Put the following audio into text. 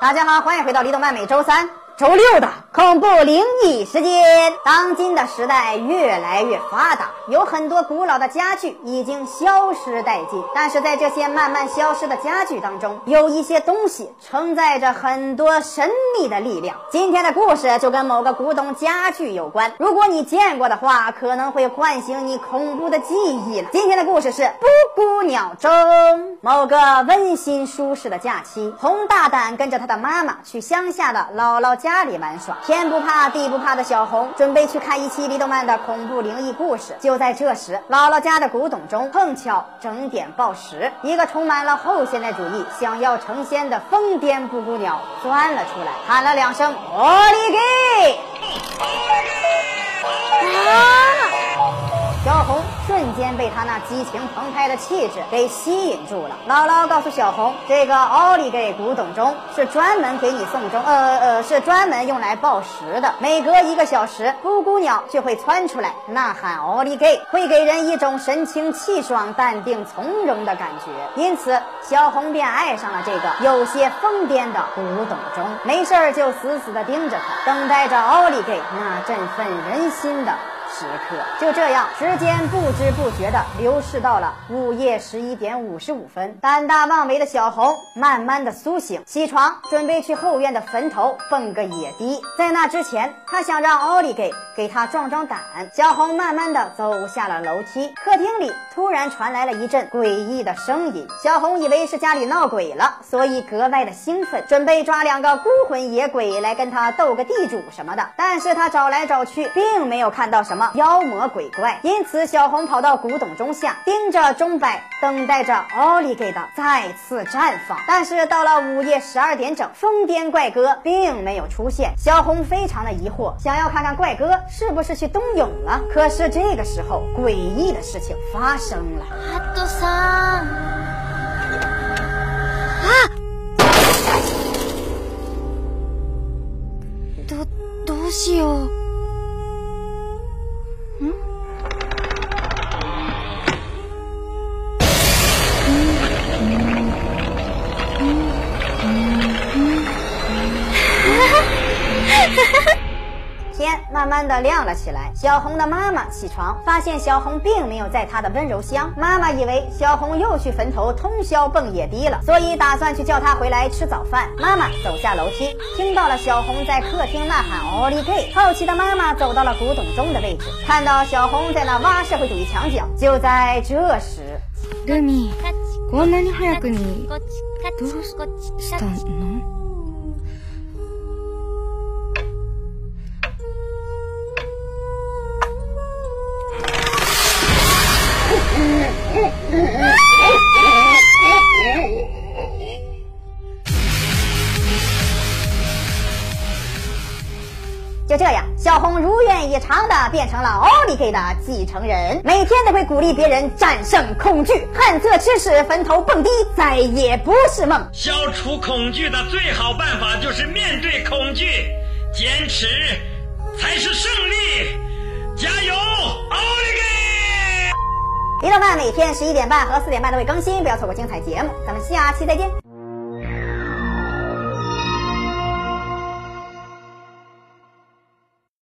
大家好，欢迎回到李动漫每周三、周六的恐怖灵异时间。当今的时代越来越发达，有很多古老的家具已经消失殆尽。但是在这些慢慢消失的家具当中，有一些东西承载着很多神秘的力量。今天的故事就跟某个古董家具有关，如果你见过的话，可能会唤醒你恐怖的记忆了。今天的故事是《布谷鸟中》。某个温馨舒适的假期，红大胆跟着他的妈妈去乡下的姥姥家家里玩耍。天不怕地不怕的小红准备去看一期李动漫的恐怖灵异故事。就在这时，姥姥家的古董中碰巧整点报时，一个充满了后现代主义、想要成仙的疯癫布谷鸟钻了出来，喊了两声“奥利给”。间被他那激情澎湃的气质给吸引住了。姥姥告诉小红，这个奥利给古董钟是专门给你送钟，呃呃，是专门用来报时的。每隔一个小时，布谷鸟就会窜出来呐喊奥利给，会给人一种神清气爽、淡定从容的感觉。因此，小红便爱上了这个有些疯癫的古董钟，没事儿就死死地盯着它，等待着奥利给那振奋人心的。时刻就这样，时间不知不觉的流逝到了午夜十一点五十五分。胆大妄为的小红慢慢的苏醒，起床准备去后院的坟头蹦个野迪。在那之前，他想让奥利给给他壮壮胆。小红慢慢的走下了楼梯，客厅里突然传来了一阵诡异的声音。小红以为是家里闹鬼了，所以格外的兴奋，准备抓两个孤魂野鬼来跟他斗个地主什么的。但是他找来找去，并没有看到什么。妖魔鬼怪，因此小红跑到古董钟下，盯着钟摆，等待着奥利给的再次绽放。但是到了午夜十二点整，疯癫怪哥并没有出现。小红非常的疑惑，想要看看怪哥是不是去冬泳了。可是这个时候，诡异的事情发生了。天慢慢的亮了起来，小红的妈妈起床，发现小红并没有在她的温柔乡。妈妈以为小红又去坟头通宵蹦野迪了，所以打算去叫她回来吃早饭。妈妈走下楼梯，听到了小红在客厅呐喊“奥利给”，好奇的妈妈走到了古董钟的位置，看到小红在那挖社会主义墙角。就在这时，ルミ、こんなに早くにどうしたの？ 就这样，小红如愿以偿的变成了奥利给的继承人，每天都会鼓励别人战胜恐惧，旱厕吃屎，坟头蹦迪，再也不是梦。消除恐惧的最好办法就是面对恐惧，坚持才是每天十一点半和四点半都会更新，不要错过精彩节目。咱们下期再见。